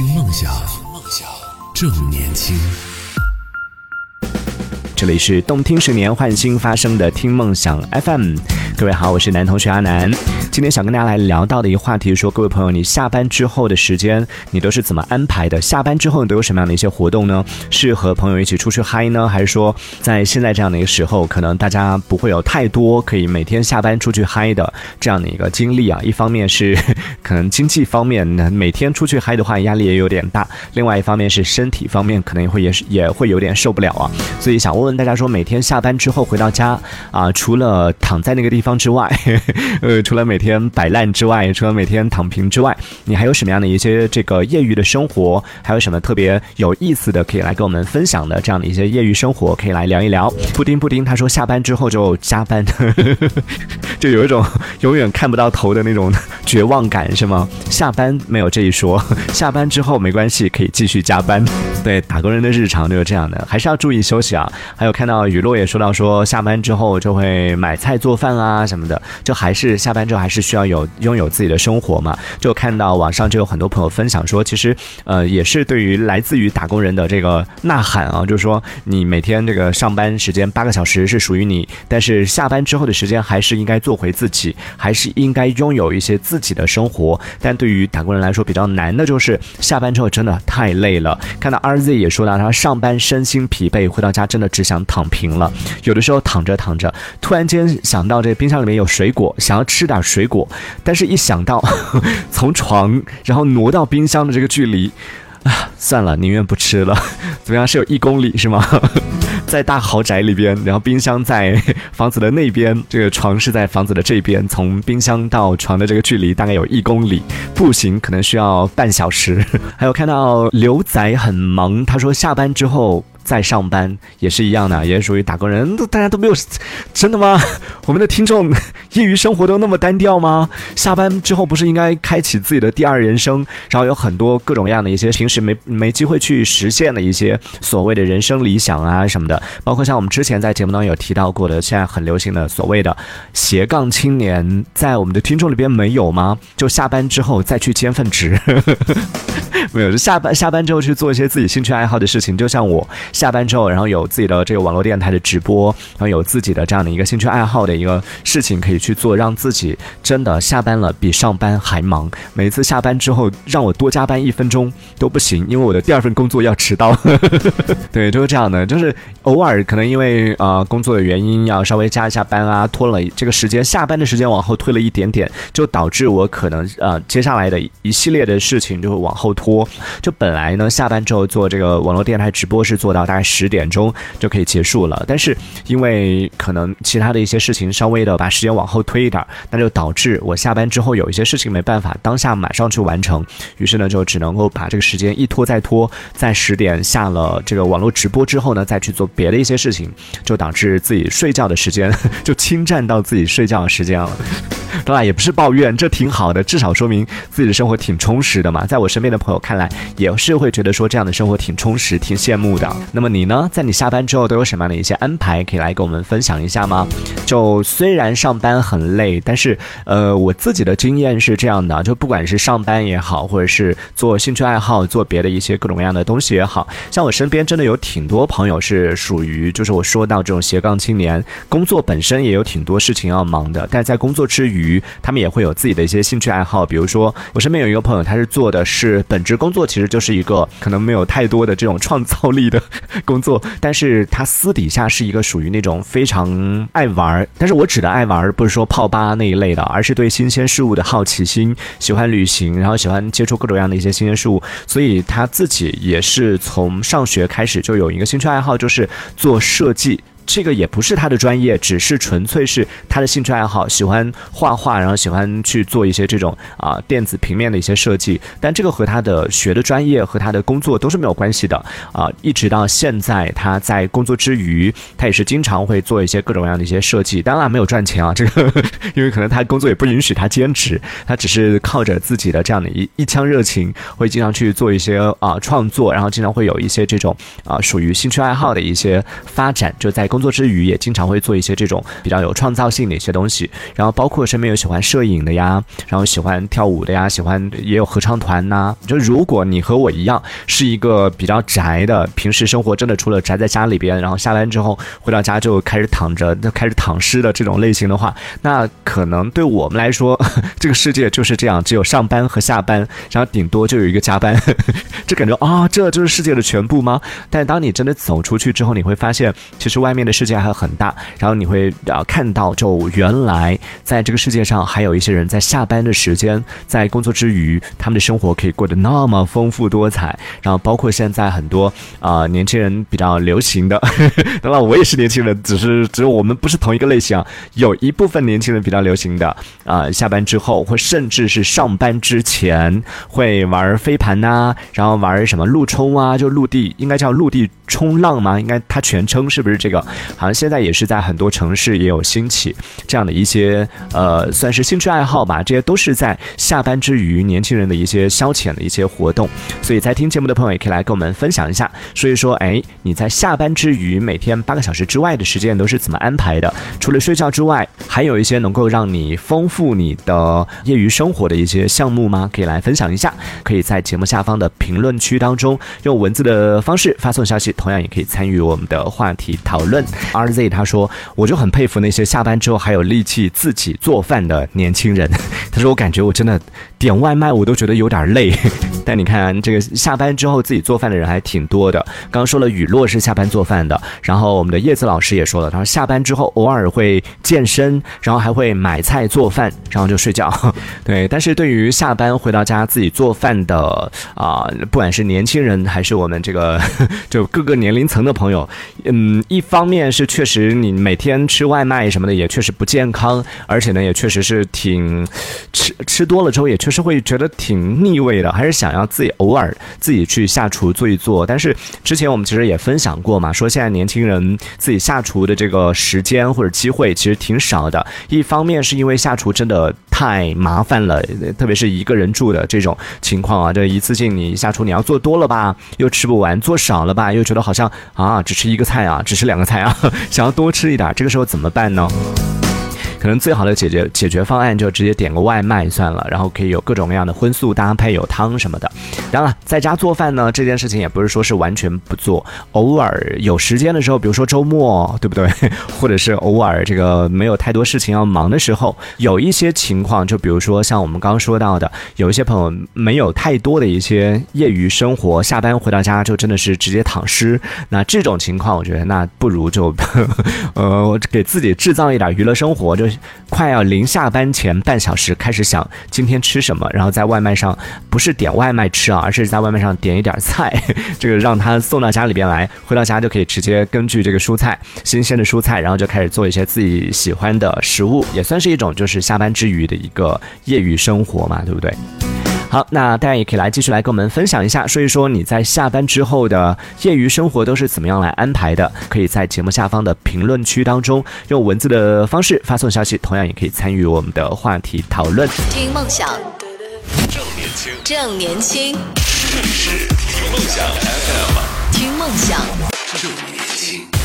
听梦想，梦想正年轻。这里是动听十年换新发生的听梦想 FM，各位好，我是男同学阿南。今天想跟大家来聊到的一个话题，说各位朋友，你下班之后的时间，你都是怎么安排的？下班之后你都有什么样的一些活动呢？是和朋友一起出去嗨呢，还是说在现在这样的一个时候，可能大家不会有太多可以每天下班出去嗨的这样的一个经历啊？一方面是 可能经济方面，每天出去嗨的话压力也有点大；另外一方面是身体方面，可能会也是也会有点受不了啊。所以想问问大家说，每天下班之后回到家啊，除了躺在那个地方之外，呃，除了每天摆烂之外，除了每天躺平之外，你还有什么样的一些这个业余的生活？还有什么特别有意思的可以来跟我们分享的？这样的一些业余生活可以来聊一聊。布丁布丁他说下班之后就加班，就有一种永远看不到头的那种绝望感，是吗？下班没有这一说，下班之后没关系，可以继续加班。对，打工人的日常就是这样的，还是要注意休息啊。还有看到雨落也说到说，下班之后就会买菜做饭啊什么的，就还是下班之后还是需要有拥有自己的生活嘛。就看到网上就有很多朋友分享说，其实呃也是对于来自于打工人的这个呐喊啊，就是说你每天这个上班时间八个小时是属于你，但是下班之后的时间还是应该做回自己，还是应该拥有一些自己的生活。但对于打工人来说比较难的就是下班之后真的太累了。看到 RZ 也说到他上班身心疲惫，回到家真的只想躺平了。有的时候躺着躺着，突然间想到这冰箱里面有水果，想要吃点水水果，但是一想到从床然后挪到冰箱的这个距离，啊，算了，宁愿不吃了。怎么样？是有一公里是吗？在大豪宅里边，然后冰箱在房子的那边，这个床是在房子的这边，从冰箱到床的这个距离大概有一公里，步行可能需要半小时。还有看到刘仔很忙，他说下班之后。在上班也是一样的，也属于打工人。大家都没有，真的吗？我们的听众业余生活都那么单调吗？下班之后不是应该开启自己的第二人生？然后有很多各种各样的一些平时没没机会去实现的一些所谓的人生理想啊什么的，包括像我们之前在节目当中有提到过的，现在很流行的所谓的斜杠青年，在我们的听众里边没有吗？就下班之后再去兼份职，没有，就下班下班之后去做一些自己兴趣爱好的事情，就像我。下班之后，然后有自己的这个网络电台的直播，然后有自己的这样的一个兴趣爱好的一个事情可以去做，让自己真的下班了比上班还忙。每次下班之后让我多加班一分钟都不行，因为我的第二份工作要迟到。对，就是这样的，就是偶尔可能因为啊工作的原因要稍微加一下班啊，拖了这个时间，下班的时间往后推了一点点，就导致我可能呃接下来的一系列的事情就会往后拖。就本来呢下班之后做这个网络电台直播是做到。大概十点钟就可以结束了，但是因为可能其他的一些事情稍微的把时间往后推一点，那就导致我下班之后有一些事情没办法当下马上去完成，于是呢就只能够把这个时间一拖再拖，在十点下了这个网络直播之后呢，再去做别的一些事情，就导致自己睡觉的时间 就侵占到自己睡觉的时间了。当然也不是抱怨，这挺好的，至少说明自己的生活挺充实的嘛。在我身边的朋友我看来，也是会觉得说这样的生活挺充实、挺羡慕的。那么你呢？在你下班之后都有什么样的一些安排？可以来跟我们分享一下吗？就虽然上班很累，但是呃，我自己的经验是这样的，就不管是上班也好，或者是做兴趣爱好、做别的一些各种各样的东西也好，像我身边真的有挺多朋友是属于，就是我说到这种斜杠青年，工作本身也有挺多事情要忙的，但在工作之余，他们也会有自己的一些兴趣爱好。比如说，我身边有一个朋友，他是做的是本本职工作，其实就是一个可能没有太多的这种创造力的。工作，但是他私底下是一个属于那种非常爱玩儿，但是我指的爱玩儿不是说泡吧那一类的，而是对新鲜事物的好奇心，喜欢旅行，然后喜欢接触各种各样的一些新鲜事物，所以他自己也是从上学开始就有一个兴趣爱好，就是做设计。这个也不是他的专业，只是纯粹是他的兴趣爱好，喜欢画画，然后喜欢去做一些这种啊电子平面的一些设计。但这个和他的学的专业和他的工作都是没有关系的啊。一直到现在，他在工作之余，他也是经常会做一些各种各样的一些设计。当然没有赚钱啊，这个因为可能他工作也不允许他兼职，他只是靠着自己的这样的一一腔热情，会经常去做一些啊创作，然后经常会有一些这种啊属于兴趣爱好的一些发展，就在工。工作之余也经常会做一些这种比较有创造性的一些东西。然后包括身边有喜欢摄影的呀，然后喜欢跳舞的呀，喜欢也有合唱团呐。就如果你和我一样是一个比较宅的，平时生活真的除了宅在家里边，然后下班之后回到家就开始躺着，就开始躺尸的这种类型的话，那可能对我们来说，这个世界就是这样，只有上班和下班，然后顶多就有一个加班，就感觉啊，这就是世界的全部吗？但当你真的走出去之后，你会发现，其实外面的世界还很大，然后你会啊看到，就原来在这个世界上还有一些人在下班的时间，在工作之余，他们的生活可以过得那么丰富多彩。然后包括现在很多啊年轻人比较流行的，当然我也是年轻人，只是只有我们不是同一个类型啊。有一部分年轻人比较流行的啊，下班之后或甚至是上班之前会玩飞盘呐，然后玩什么陆冲啊，就陆地应该叫陆地冲浪吗？应该它全称是不是这个？好像现在也是在很多城市也有兴起这样的一些呃，算是兴趣爱好吧。这些都是在下班之余年轻人的一些消遣的一些活动。所以在听节目的朋友也可以来跟我们分享一下，说一说，哎，你在下班之余每天八个小时之外的时间都是怎么安排的？除了睡觉之外，还有一些能够让你丰富你的业余生活的一些项目吗？可以来分享一下。可以在节目下方的评论区当中用文字的方式发送消息，同样也可以参与我们的话题讨论。RZ 他说，我就很佩服那些下班之后还有力气自己做饭的年轻人。他说，我感觉我真的点外卖我都觉得有点累。但你看，这个下班之后自己做饭的人还挺多的。刚刚说了，雨落是下班做饭的，然后我们的叶子老师也说了，他说下班之后偶尔会健身，然后还会买菜做饭，然后就睡觉。对，但是对于下班回到家自己做饭的啊，不管是年轻人还是我们这个 就各个年龄层的朋友，嗯，一方面是确实你每天吃外卖什么的也确实不健康，而且呢也确实是挺吃吃多了之后也确是会觉得挺腻味的，还是想。想要自己偶尔自己去下厨做一做，但是之前我们其实也分享过嘛，说现在年轻人自己下厨的这个时间或者机会其实挺少的。一方面是因为下厨真的太麻烦了，特别是一个人住的这种情况啊，这一次性你下厨你要做多了吧，又吃不完；做少了吧，又觉得好像啊只吃一个菜啊，只吃两个菜啊，想要多吃一点，这个时候怎么办呢？可能最好的解决解决方案就直接点个外卖算了，然后可以有各种各样的荤素搭配，有汤什么的。当然了，在家做饭呢，这件事情也不是说是完全不做，偶尔有时间的时候，比如说周末，对不对？或者是偶尔这个没有太多事情要忙的时候，有一些情况，就比如说像我们刚刚说到的，有一些朋友没有太多的一些业余生活，下班回到家就真的是直接躺尸。那这种情况，我觉得那不如就 呃给自己制造一点娱乐生活，就。快要临下班前半小时开始想今天吃什么，然后在外卖上不是点外卖吃啊，而是在外卖上点一点菜，这个让他送到家里边来，回到家就可以直接根据这个蔬菜新鲜的蔬菜，然后就开始做一些自己喜欢的食物，也算是一种就是下班之余的一个业余生活嘛，对不对？好，那大家也可以来继续来跟我们分享一下，说一说你在下班之后的业余生活都是怎么样来安排的？可以在节目下方的评论区当中用文字的方式发送消息，同样也可以参与我们的话题讨论。听梦想，正年轻，正年轻，这里是听梦想 FM，听梦想。正年轻。